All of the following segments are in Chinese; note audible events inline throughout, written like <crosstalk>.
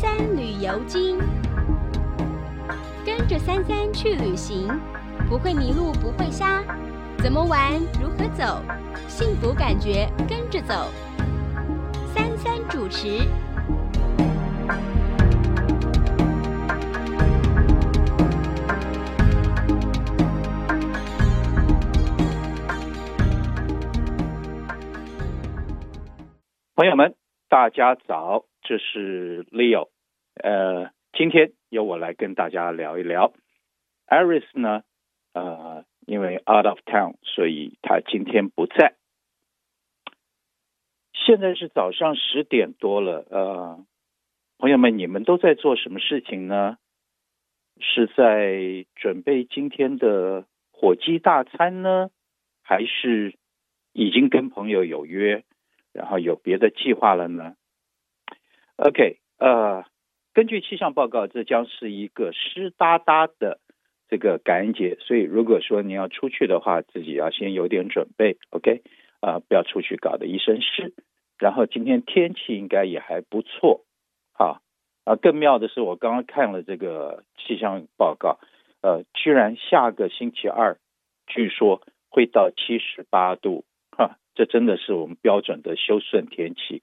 三旅游经，跟着三三去旅行，不会迷路，不会瞎，怎么玩，如何走，幸福感觉跟着走。三三主持。朋友们，大家早，这是 Leo，呃，今天由我来跟大家聊一聊。Iris 呢，呃，因为 out of town，所以他今天不在。现在是早上十点多了，呃，朋友们，你们都在做什么事情呢？是在准备今天的火鸡大餐呢，还是已经跟朋友有约？然后有别的计划了呢？OK，呃，根据气象报告，这将是一个湿哒哒的这个感恩节，所以如果说你要出去的话，自己要先有点准备，OK，啊、呃，不要出去搞得一身湿。然后今天天气应该也还不错，啊，啊，更妙的是我刚刚看了这个气象报告，呃，居然下个星期二，据说会到七十八度。哈这真的是我们标准的休顺天气，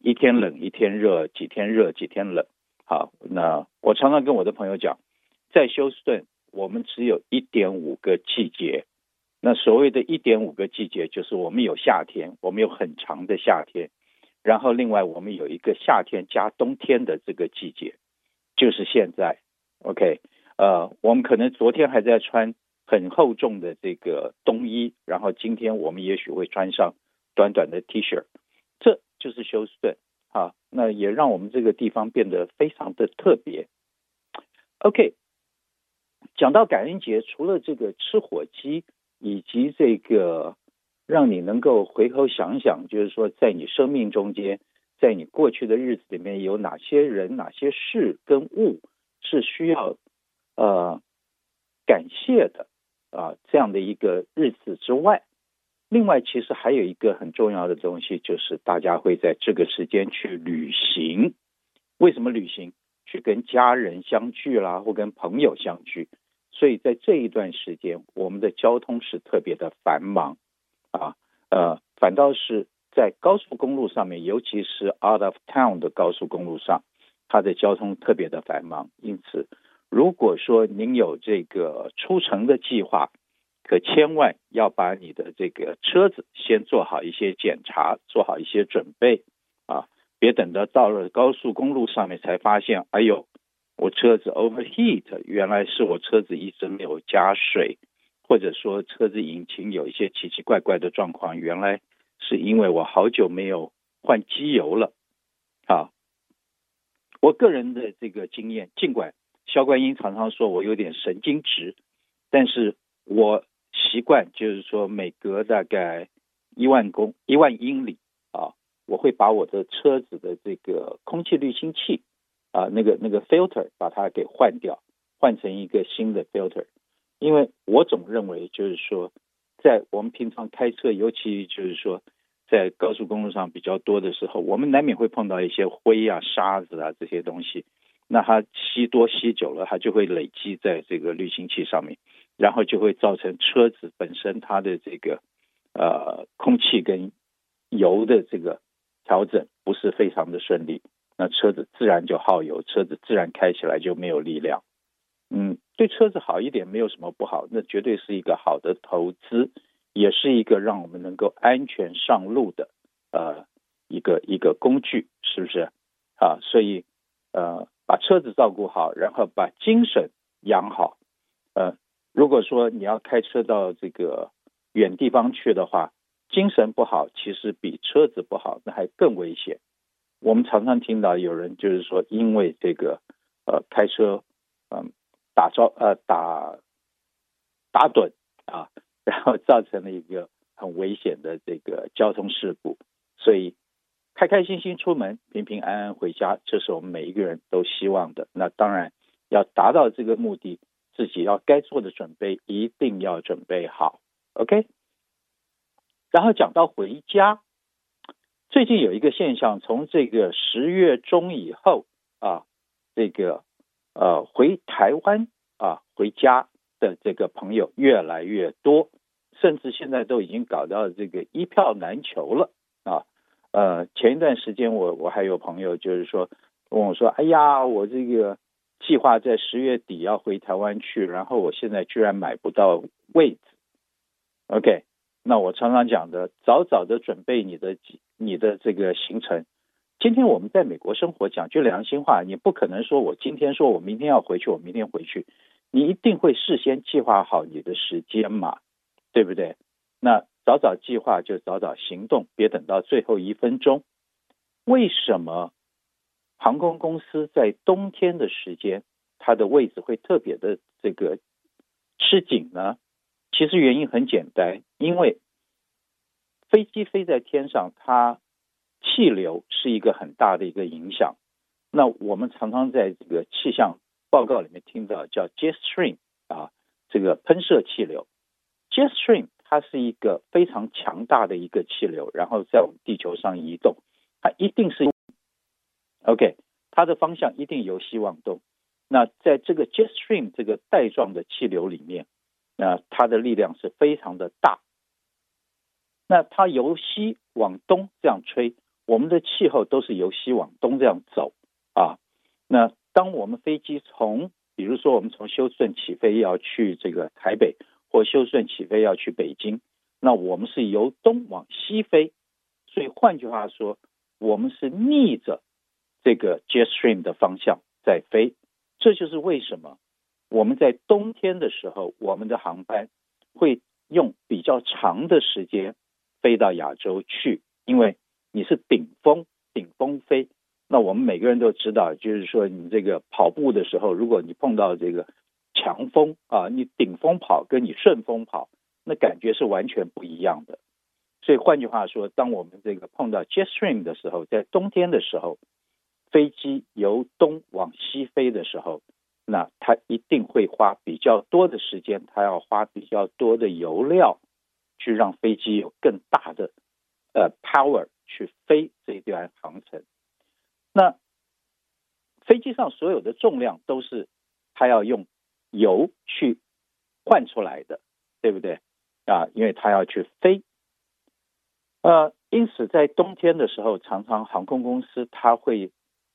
一天冷一天热，几天热几天冷。好，那我常常跟我的朋友讲，在休斯顿，我们只有一点五个季节。那所谓的一点五个季节，就是我们有夏天，我们有很长的夏天，然后另外我们有一个夏天加冬天的这个季节，就是现在。OK，呃，我们可能昨天还在穿。很厚重的这个冬衣，然后今天我们也许会穿上短短的 T 恤，就是休斯顿啊。那也让我们这个地方变得非常的特别。OK，讲到感恩节，除了这个吃火鸡，以及这个让你能够回头想想，就是说在你生命中间，在你过去的日子里面有哪些人、哪些事跟物是需要呃感谢的。啊，这样的一个日子之外，另外其实还有一个很重要的东西，就是大家会在这个时间去旅行。为什么旅行？去跟家人相聚啦，或跟朋友相聚。所以在这一段时间，我们的交通是特别的繁忙啊。呃，反倒是在高速公路上面，尤其是 out of town 的高速公路上，它的交通特别的繁忙，因此。如果说您有这个出城的计划，可千万要把你的这个车子先做好一些检查，做好一些准备啊！别等到到了高速公路上面才发现，哎呦，我车子 overheat，原来是我车子一直没有加水，或者说车子引擎有一些奇奇怪怪的状况，原来是因为我好久没有换机油了啊！我个人的这个经验，尽管。肖冠英常常说我有点神经质，但是我习惯就是说每隔大概一万公一万英里啊，我会把我的车子的这个空气滤清器啊，那个那个 filter 把它给换掉，换成一个新的 filter，因为我总认为就是说，在我们平常开车，尤其就是说在高速公路上比较多的时候，我们难免会碰到一些灰啊、沙子啊这些东西。那它吸多吸久了，它就会累积在这个滤清器上面，然后就会造成车子本身它的这个呃空气跟油的这个调整不是非常的顺利，那车子自然就耗油，车子自然开起来就没有力量。嗯，对车子好一点没有什么不好，那绝对是一个好的投资，也是一个让我们能够安全上路的呃一个一个工具，是不是？啊，所以呃。把车子照顾好，然后把精神养好。呃，如果说你要开车到这个远地方去的话，精神不好，其实比车子不好那还更危险。我们常常听到有人就是说，因为这个呃开车嗯、呃、打招呃打打盹啊，然后造成了一个很危险的这个交通事故，所以。开开心心出门，平平安安回家，这是我们每一个人都希望的。那当然要达到这个目的，自己要该做的准备一定要准备好。OK。然后讲到回家，最近有一个现象，从这个十月中以后啊，这个呃回台湾啊回家的这个朋友越来越多，甚至现在都已经搞到这个一票难求了啊。呃，前一段时间我我还有朋友就是说问我说：“哎呀，我这个计划在十月底要回台湾去，然后我现在居然买不到位置。” OK，那我常常讲的，早早的准备你的你的这个行程。今天我们在美国生活，讲句良心话，你不可能说我今天说我明天要回去，我明天回去，你一定会事先计划好你的时间嘛，对不对？那早早计划就早早行动，别等到最后一分钟。为什么航空公司在冬天的时间，它的位置会特别的这个吃紧呢？其实原因很简单，因为飞机飞在天上，它。气流是一个很大的一个影响。那我们常常在这个气象报告里面听到叫 jet stream 啊，这个喷射气流。jet stream 它是一个非常强大的一个气流，然后在我们地球上移动，它一定是 OK，它的方向一定由西往东。那在这个 jet stream 这个带状的气流里面，那它的力量是非常的大。那它由西往东这样吹。我们的气候都是由西往东这样走啊。那当我们飞机从，比如说我们从休斯顿起飞要去这个台北，或休斯顿起飞要去北京，那我们是由东往西飞。所以换句话说，我们是逆着这个 jet stream 的方向在飞。这就是为什么我们在冬天的时候，我们的航班会用比较长的时间飞到亚洲去，因为。你是顶风顶风飞，那我们每个人都知道，就是说你这个跑步的时候，如果你碰到这个强风啊，你顶风跑跟你顺风跑，那感觉是完全不一样的。所以换句话说，当我们这个碰到 jet stream 的时候，在冬天的时候，飞机由东往西飞的时候，那它一定会花比较多的时间，它要花比较多的油料，去让飞机有更大的呃 power。去飞这一段航程，那飞机上所有的重量都是它要用油去换出来的，对不对啊？因为它要去飞，呃，因此在冬天的时候，常常航空公司它会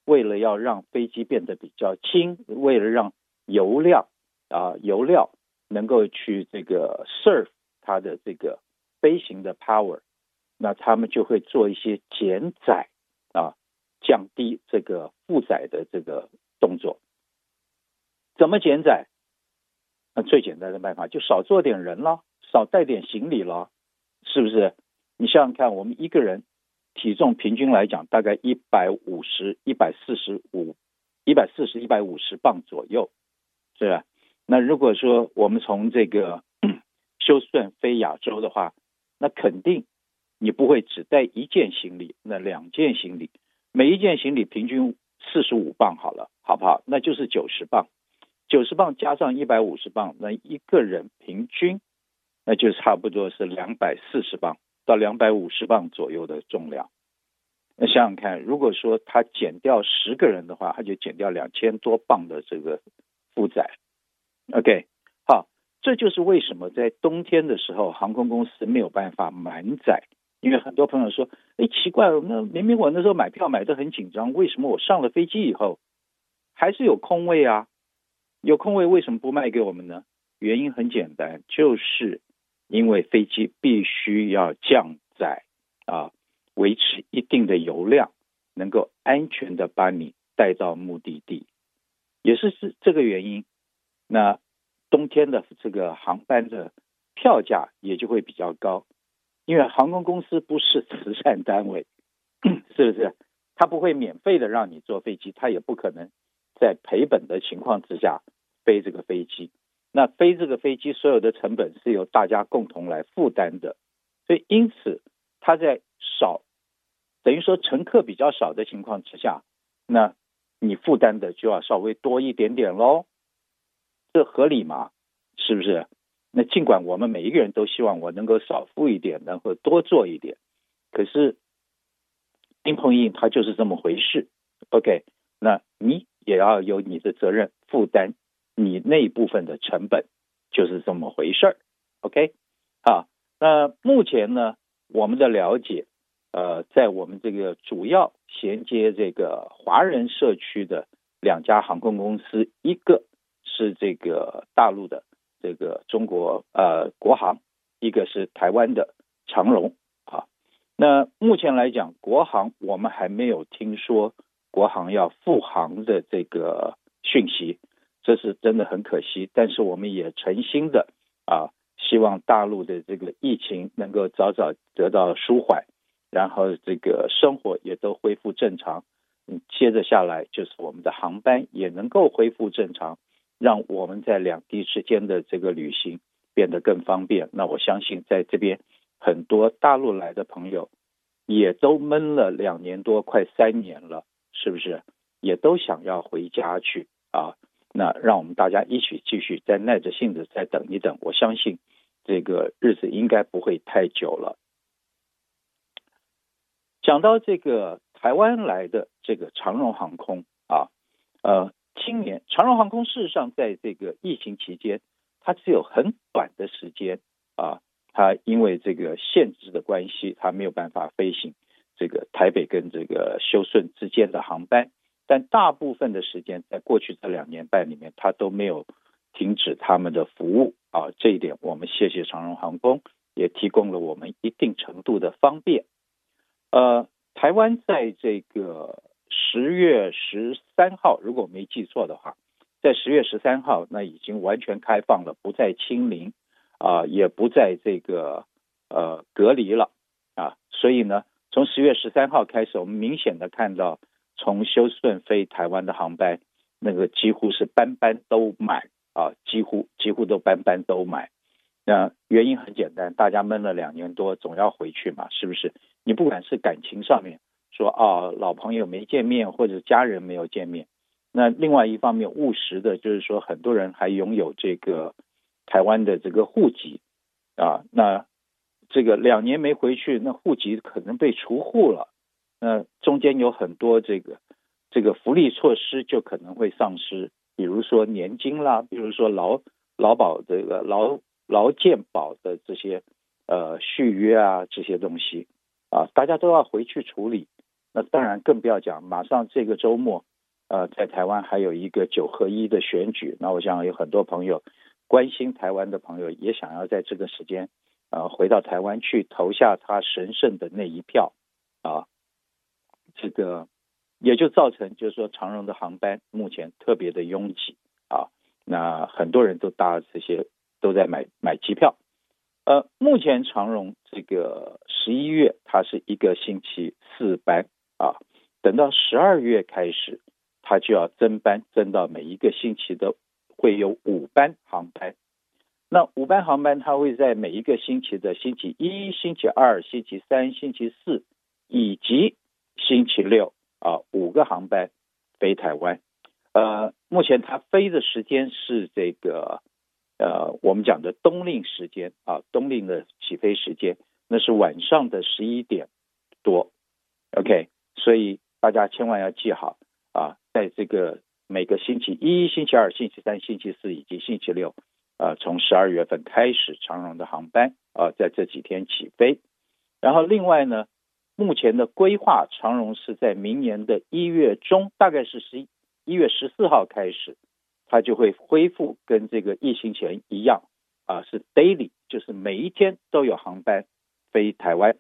为了要让飞机变得比较轻，为了让油量啊油料能够去这个 serve 它的这个飞行的 power。那他们就会做一些减载啊，降低这个负载的这个动作。怎么减载？那最简单的办法就少坐点人了，少带点行李了，是不是？你想想看，我们一个人体重平均来讲大概一百五十、一百四十五、一百四十、一百五十磅左右，是吧？那如果说我们从这个 <clears throat> 休斯顿飞亚洲的话，那肯定。你不会只带一件行李，那两件行李，每一件行李平均四十五磅好了，好不好？那就是九十磅，九十磅加上一百五十磅，那一个人平均，那就差不多是两百四十磅到两百五十磅左右的重量。那想想看，如果说他减掉十个人的话，他就减掉两千多磅的这个负载。OK，好，这就是为什么在冬天的时候，航空公司没有办法满载。因为很多朋友说，哎，奇怪，那明明我那时候买票买的很紧张，为什么我上了飞机以后还是有空位啊？有空位为什么不卖给我们呢？原因很简单，就是因为飞机必须要降载啊，维持一定的油量，能够安全的把你带到目的地，也是是这个原因。那冬天的这个航班的票价也就会比较高。因为航空公司不是慈善单位，<coughs> 是不是？他不会免费的让你坐飞机，他也不可能在赔本的情况之下飞这个飞机。那飞这个飞机所有的成本是由大家共同来负担的，所以因此他在少，等于说乘客比较少的情况之下，那你负担的就要稍微多一点点喽，这合理吗？是不是？那尽管我们每一个人都希望我能够少付一点，然后多做一点，可是硬碰硬，它就是这么回事。OK，那你也要有你的责任负担你那一部分的成本，就是这么回事儿。OK，啊，那目前呢，我们的了解，呃，在我们这个主要衔接这个华人社区的两家航空公司，一个是这个大陆的这个中国呃国航，一个是台湾的长荣啊。那目前来讲，国航我们还没有听说。国航要复航的这个讯息，这是真的很可惜。但是我们也诚心的啊，希望大陆的这个疫情能够早早得到舒缓，然后这个生活也都恢复正常。嗯，接着下来就是我们的航班也能够恢复正常，让我们在两地之间的这个旅行变得更方便。那我相信在这边很多大陆来的朋友也都闷了两年多，快三年了。是不是也都想要回家去啊？那让我们大家一起继续再耐着性子再等一等。我相信这个日子应该不会太久了。讲到这个台湾来的这个长荣航空啊，呃，今年长荣航空事实上在这个疫情期间，它只有很短的时间啊，它因为这个限制的关系，它没有办法飞行。这个台北跟这个休顺之间的航班，但大部分的时间，在过去这两年半里面，它都没有停止他们的服务啊。这一点我们谢谢长荣航空，也提供了我们一定程度的方便。呃，台湾在这个十月十三号，如果我没记错的话，在十月十三号，那已经完全开放了，不再清零啊，也不再这个呃隔离了啊，所以呢。从十月十三号开始，我们明显的看到，从休斯顿飞台湾的航班，那个几乎是班班都满啊，几乎几乎都班班都满。那原因很简单，大家闷了两年多，总要回去嘛，是不是？你不管是感情上面说啊，老朋友没见面，或者家人没有见面，那另外一方面务实的就是说，很多人还拥有这个台湾的这个户籍啊，那。这个两年没回去，那户籍可能被除户了，那中间有很多这个这个福利措施就可能会丧失，比如说年金啦，比如说劳劳保这个劳劳健保的这些呃续约啊这些东西啊，大家都要回去处理。那当然更不要讲，马上这个周末呃在台湾还有一个九合一的选举，那我想有很多朋友关心台湾的朋友也想要在这个时间。呃，回到台湾去投下他神圣的那一票啊，这个也就造成就是说长荣的航班目前特别的拥挤啊，那很多人都搭这些都在买买机票。呃，目前长荣这个十一月它是一个星期四班啊，等到十二月开始，它就要增班，增到每一个星期的会有五班航班。那五班航班，它会在每一个星期的星期一、星期二、星期三、星期四以及星期六啊，五个航班飞台湾。呃，目前它飞的时间是这个呃，我们讲的冬令时间啊，冬令的起飞时间，那是晚上的十一点多。OK，所以大家千万要记好啊，在这个每个星期一、星期二、星期三、星期四以及星期六。呃，从十二月份开始，长荣的航班啊，在这几天起飞。然后另外呢，目前的规划，长荣是在明年的一月中，大概是十一月十四号开始，它就会恢复跟这个疫情前一样啊，是 daily，就是每一天都有航班飞台湾。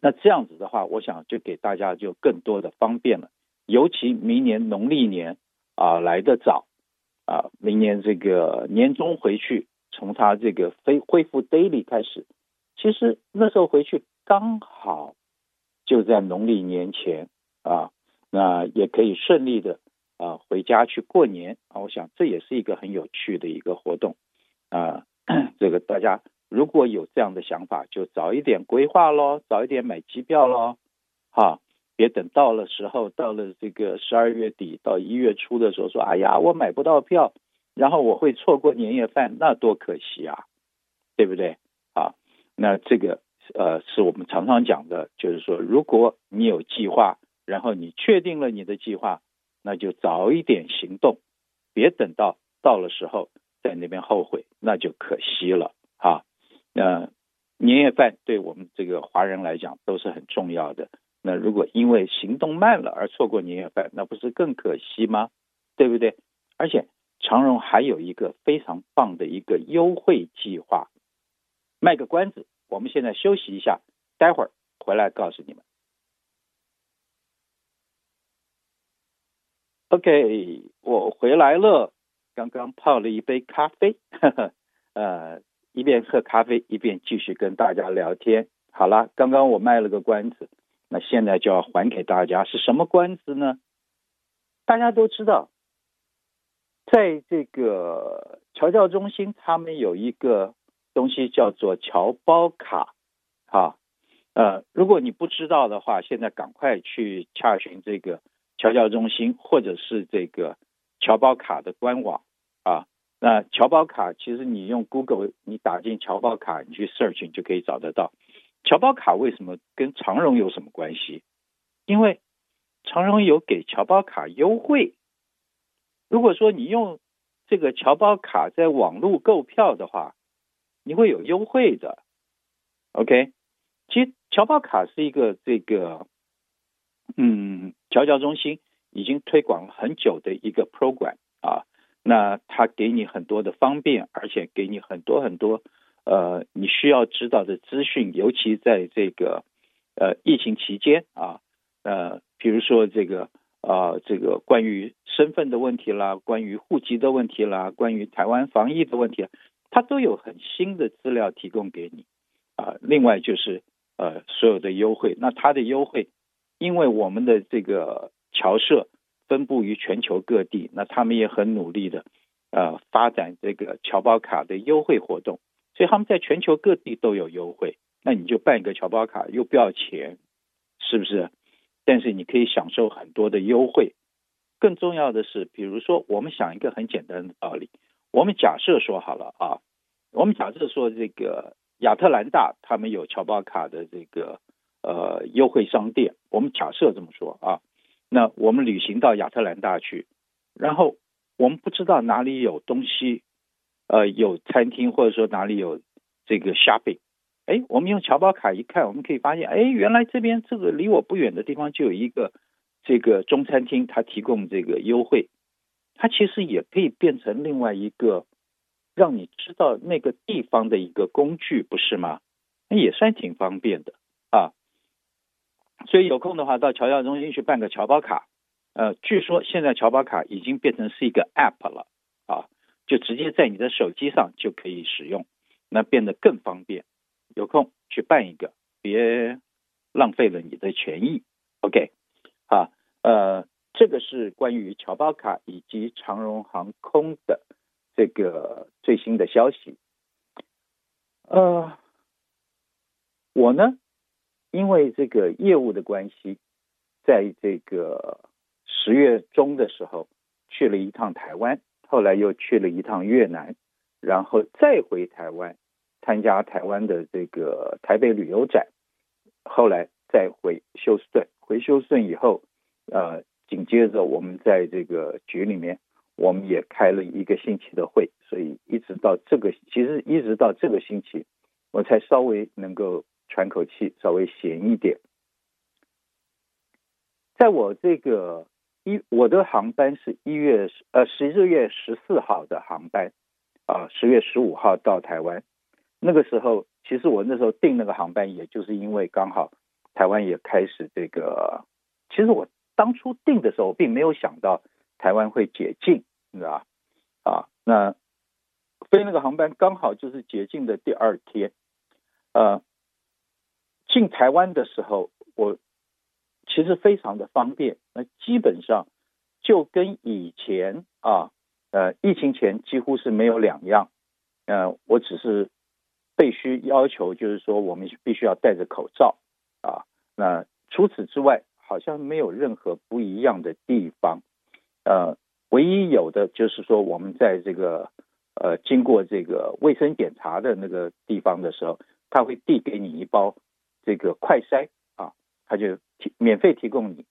那这样子的话，我想就给大家就更多的方便了，尤其明年农历年啊来得早。啊，明年这个年终回去，从他这个恢恢复 daily 开始，其实那时候回去刚好就在农历年前啊，那也可以顺利的啊回家去过年啊。我想这也是一个很有趣的一个活动啊。<clears throat> 这个大家如果有这样的想法，就早一点规划喽，早一点买机票喽，哈。别等到了时候，到了这个十二月底到一月初的时候，说：“哎呀，我买不到票，然后我会错过年夜饭，那多可惜啊，对不对？”啊，那这个呃，是我们常常讲的，就是说，如果你有计划，然后你确定了你的计划，那就早一点行动，别等到到了时候在那边后悔，那就可惜了啊。那年夜饭对我们这个华人来讲都是很重要的。那如果因为行动慢了而错过年夜饭，那不是更可惜吗？对不对？而且长荣还有一个非常棒的一个优惠计划，卖个关子，我们现在休息一下，待会儿回来告诉你们。OK，我回来了，刚刚泡了一杯咖啡，呵呵，呃，一边喝咖啡一边继续跟大家聊天。好了，刚刚我卖了个关子，那现在就要还给大家，是什么关子呢？大家都知道，在这个侨教中心，他们有一个东西叫做侨胞卡，啊，呃，如果你不知道的话，现在赶快去洽询这个。侨教中心或者是这个侨胞卡的官网啊，那侨胞卡其实你用 Google，你打进侨胞卡，你去 search 你就可以找得到。侨胞卡为什么跟长荣有什么关系？因为长荣有给侨胞卡优惠。如果说你用这个侨胞卡在网络购票的话，你会有优惠的。OK，其实侨胞卡是一个这个。嗯，侨教中心已经推广了很久的一个 program 啊，那它给你很多的方便，而且给你很多很多呃你需要知道的资讯，尤其在这个呃疫情期间啊，呃，比如说这个啊、呃、这个关于身份的问题啦，关于户籍的问题啦，关于台湾防疫的问题，它都有很新的资料提供给你啊。另外就是呃所有的优惠，那它的优惠。因为我们的这个侨社分布于全球各地，那他们也很努力的，呃，发展这个侨胞卡的优惠活动，所以他们在全球各地都有优惠。那你就办一个侨胞卡，又不要钱，是不是？但是你可以享受很多的优惠。更重要的是，比如说，我们想一个很简单的道理，我们假设说好了啊，我们假设说这个亚特兰大他们有侨胞卡的这个。呃，优惠商店，我们假设这么说啊，那我们旅行到亚特兰大去，然后我们不知道哪里有东西，呃，有餐厅或者说哪里有这个 shopping，哎，我们用侨胞卡一看，我们可以发现，哎，原来这边这个离我不远的地方就有一个这个中餐厅，它提供这个优惠，它其实也可以变成另外一个让你知道那个地方的一个工具，不是吗？那也算挺方便的啊。所以有空的话，到侨教中心去办个侨胞卡。呃，据说现在侨胞卡已经变成是一个 app 了啊，就直接在你的手机上就可以使用，那变得更方便。有空去办一个，别浪费了你的权益。OK，啊，呃，这个是关于侨胞卡以及长荣航空的这个最新的消息。呃，我呢？因为这个业务的关系，在这个十月中的时候去了一趟台湾，后来又去了一趟越南，然后再回台湾参加台湾的这个台北旅游展，后来再回休斯顿，回休斯顿以后，呃，紧接着我们在这个局里面，我们也开了一个星期的会，所以一直到这个，其实一直到这个星期，我才稍微能够。喘口气，稍微闲一点。在我这个一，我的航班是一月呃十一月十四号的航班，啊，十月十五号到台湾。那个时候，其实我那时候订那个航班，也就是因为刚好台湾也开始这个。其实我当初定的时候，并没有想到台湾会解禁，你知道吧？啊，那飞那个航班刚好就是解禁的第二天，呃。进台湾的时候，我其实非常的方便，那基本上就跟以前啊，呃，疫情前几乎是没有两样。呃，我只是被需要求，就是说我们必须要戴着口罩啊。那除此之外，好像没有任何不一样的地方。呃，唯一有的就是说，我们在这个呃经过这个卫生检查的那个地方的时候，他会递给你一包。这个快筛啊，他就提免费提供你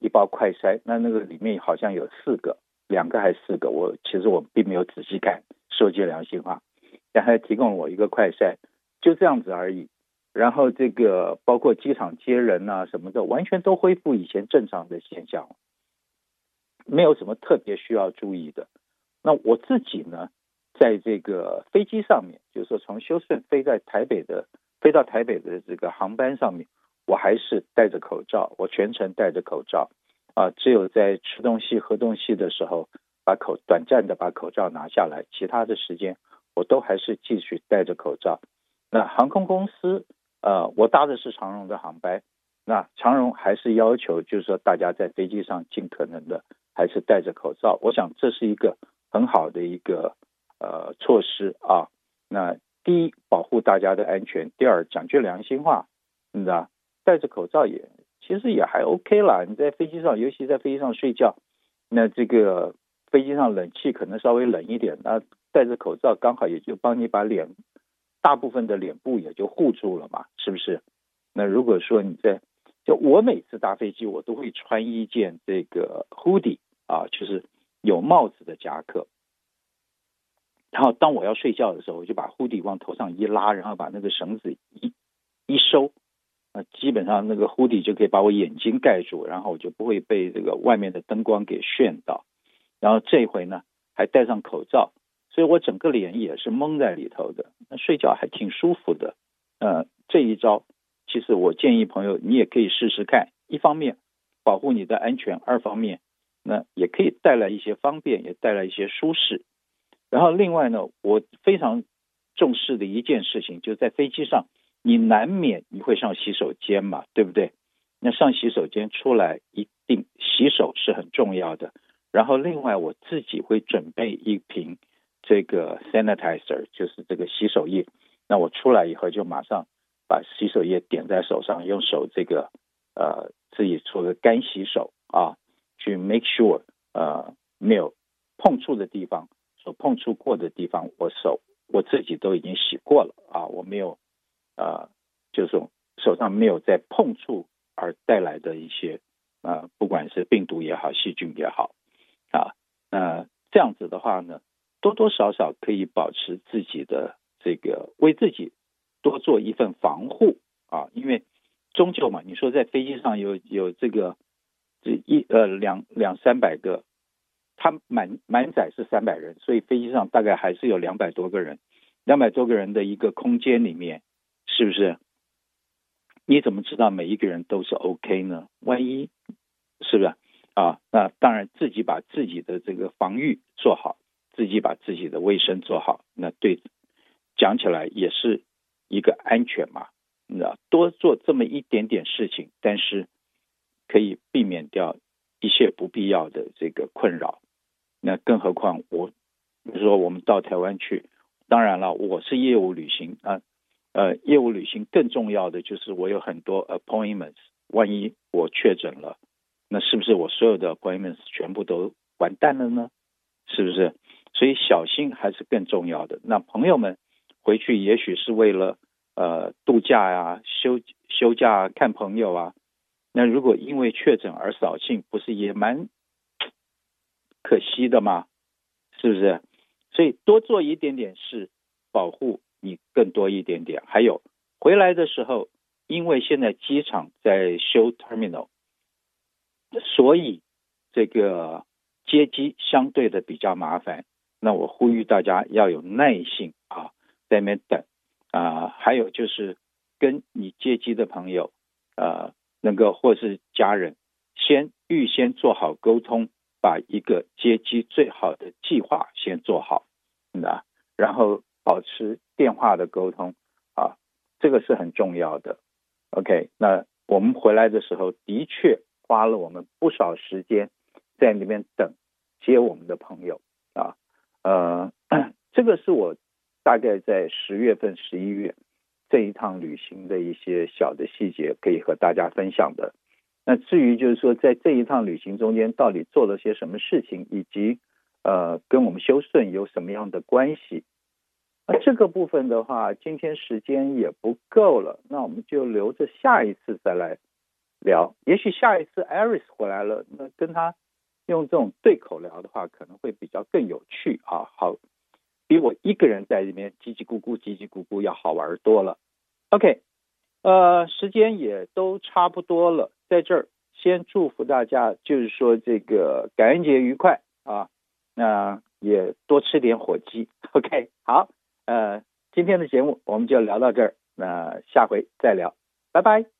一包快筛，那那个里面好像有四个，两个还是四个，我其实我并没有仔细看，说句良心话，但还提供了我一个快筛，就这样子而已。然后这个包括机场接人啊什么的，完全都恢复以前正常的现象，没有什么特别需要注意的。那我自己呢，在这个飞机上面，就是说从休斯顿飞在台北的，飞到台北的这个航班上面，我还是戴着口罩，我全程戴着口罩啊，只有在吃东西、喝东西的时候，把口短暂的把口罩拿下来，其他的时间我都还是继续戴着口罩。那航空公司。呃，我搭的是长荣的航班，那长荣还是要求，就是说大家在飞机上尽可能的还是戴着口罩。我想这是一个很好的一个呃措施啊。那第一，保护大家的安全；第二，讲句良心话，你知道，戴着口罩也其实也还 OK 啦。你在飞机上，尤其在飞机上睡觉，那这个飞机上冷气可能稍微冷一点，那戴着口罩刚好也就帮你把脸。大部分的脸部也就护住了嘛，是不是？那如果说你在，就我每次搭飞机，我都会穿一件这个 hoodie 啊，就是有帽子的夹克。然后当我要睡觉的时候，我就把 hoodie 往头上一拉，然后把那个绳子一一收，那基本上那个 hoodie 就可以把我眼睛盖住，然后我就不会被这个外面的灯光给炫到。然后这回呢，还戴上口罩。所以我整个脸也是蒙在里头的，那睡觉还挺舒服的。呃，这一招其实我建议朋友你也可以试试看。一方面保护你的安全，二方面那也可以带来一些方便，也带来一些舒适。然后另外呢，我非常重视的一件事情，就是在飞机上，你难免你会上洗手间嘛，对不对？那上洗手间出来一定洗手是很重要的。然后另外我自己会准备一瓶。这个 sanitizer 就是这个洗手液，那我出来以后就马上把洗手液点在手上，用手这个呃自己做个干洗手啊，去 make sure 呃没有碰触的地方，所碰触过的地方，我手我自己都已经洗过了啊，我没有呃就是手上没有再碰触而带来的一些、呃，不管是病毒也好，细菌也好啊，那、这样子的话呢。多少少可以保持自己的这个，为自己多做一份防护啊，因为终究嘛，你说在飞机上有有这个这一呃两两三百个，它满满载是三百人，所以飞机上大概还是有两百多个人，两百多个人的一个空间里面，是不是？你怎么知道每一个人都是 OK 呢？万一是不是啊？那当然自己把自己的这个防御做好。自己把自己的卫生做好，那对讲起来也是一个安全嘛。那，多做这么一点点事情，但是可以避免掉一切不必要的这个困扰。那更何况我，比如说我们到台湾去，当然了，我是业务旅行啊，呃，业务旅行更重要的就是我有很多 appointments，万一我确诊了，那是不是我所有的 appointments 全部都完蛋了呢？是不是？所以小心还是更重要的。那朋友们回去也许是为了呃度假呀、啊、休休假、看朋友啊。那如果因为确诊而扫兴，不是也蛮可惜的吗？是不是？所以多做一点点事，保护你更多一点点。还有回来的时候，因为现在机场在修 terminal，所以这个接机相对的比较麻烦。那我呼吁大家要有耐性啊，在那边等啊，还有就是跟你接机的朋友，呃，能够或是家人，先预先做好沟通，把一个接机最好的计划先做好，那然后保持电话的沟通啊，这个是很重要的。OK，那我们回来的时候的确花了我们不少时间在那边等接我们的朋友。呃，这个是我大概在十月份、十一月这一趟旅行的一些小的细节，可以和大家分享的。那至于就是说，在这一趟旅行中间到底做了些什么事情，以及呃，跟我们修顺有什么样的关系，那这个部分的话，今天时间也不够了，那我们就留着下一次再来聊。也许下一次 Iris 回来了，那跟他用这种对口聊的话，可能会比较更有趣啊。好，比我一个人在这边叽叽咕咕、叽叽咕咕要好玩多了。OK，呃，时间也都差不多了，在这儿先祝福大家，就是说这个感恩节愉快啊。那也多吃点火鸡。<laughs> OK，好，呃，今天的节目我们就聊到这儿，那下回再聊，拜拜。